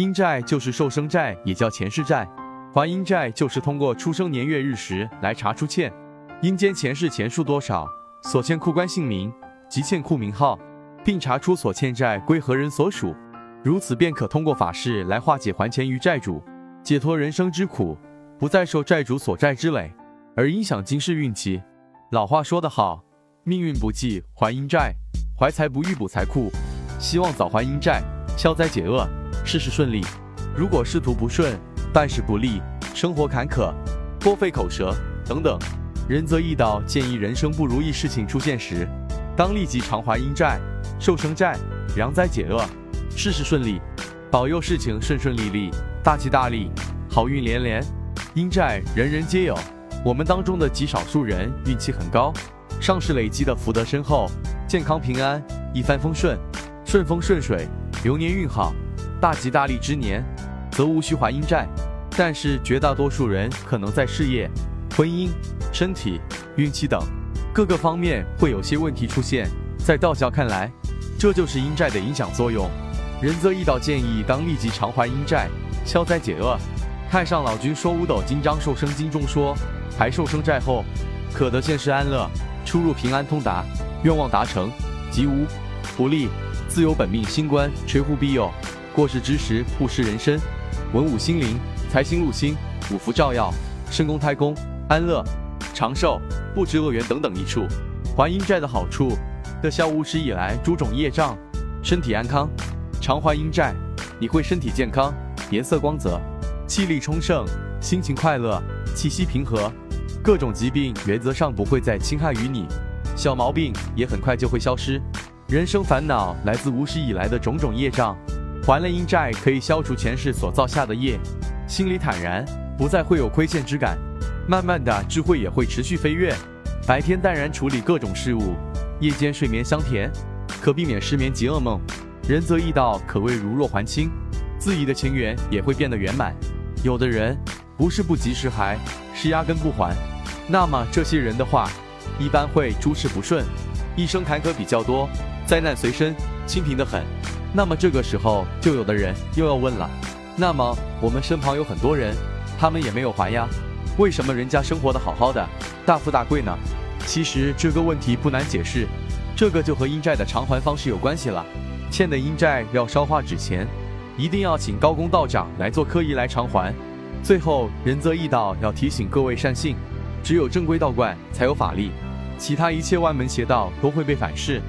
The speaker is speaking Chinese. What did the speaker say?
阴债就是寿生债，也叫前世债。还阴债就是通过出生年月日时来查出欠阴间前世钱数多少，所欠库官姓名及欠库名号，并查出所欠债归何人所属。如此便可通过法事来化解还钱于债主，解脱人生之苦，不再受债主所债之累，而影响今世运气。老话说得好，命运不济还阴债，怀才不遇补财库。希望早还阴债，消灾解厄，事事顺利。如果仕途不顺，办事不利，生活坎坷，多费口舌等等，仁则易道建议人生不如意事情出现时，当立即偿还阴债、寿生债，扬灾解厄。事事顺利，保佑事情顺顺利利，大吉大利，好运连连。阴债人人皆有，我们当中的极少数人运气很高，上世累积的福德深厚，健康平安，一帆风顺，顺风顺水，流年运好，大吉大利之年，则无需还阴债。但是绝大多数人可能在事业、婚姻、身体、运气等各个方面会有些问题出现，在道教看来，这就是阴债的影响作用。仁泽易道建议当立即偿还阴债，消灾解厄。太上老君说五斗金章寿生经中说，还寿生债后，可得现世安乐，出入平安通达，愿望达成，吉无不利，自有本命星官垂护庇佑，过世之时不失人身，文武心灵，财星禄星，五福照耀，身宫胎宫，安乐长寿，不知恶缘等等益处。还阴债的好处，得消无始以来诸种业障，身体安康。常还阴债，你会身体健康，颜色光泽，气力充盛，心情快乐，气息平和，各种疾病原则上不会再侵害于你，小毛病也很快就会消失。人生烦恼来自无始以来的种种业障，还了阴债可以消除前世所造下的业，心里坦然，不再会有亏欠之感。慢慢的，智慧也会持续飞跃，白天淡然处理各种事物，夜间睡眠香甜，可避免失眠及噩梦。仁则易道，可谓如若还清，自己的情缘也会变得圆满。有的人不是不及时还，是压根不还。那么这些人的话，一般会诸事不顺，一生坎坷比较多，灾难随身，清贫的很。那么这个时候，就有的人又要问了：那么我们身旁有很多人，他们也没有还呀，为什么人家生活的好好的，大富大贵呢？其实这个问题不难解释，这个就和阴债的偿还方式有关系了。欠的阴债要烧化纸钱，一定要请高公道长来做科仪来偿还。最后仁泽义道要提醒各位善信，只有正规道观才有法力，其他一切万门邪道都会被反噬。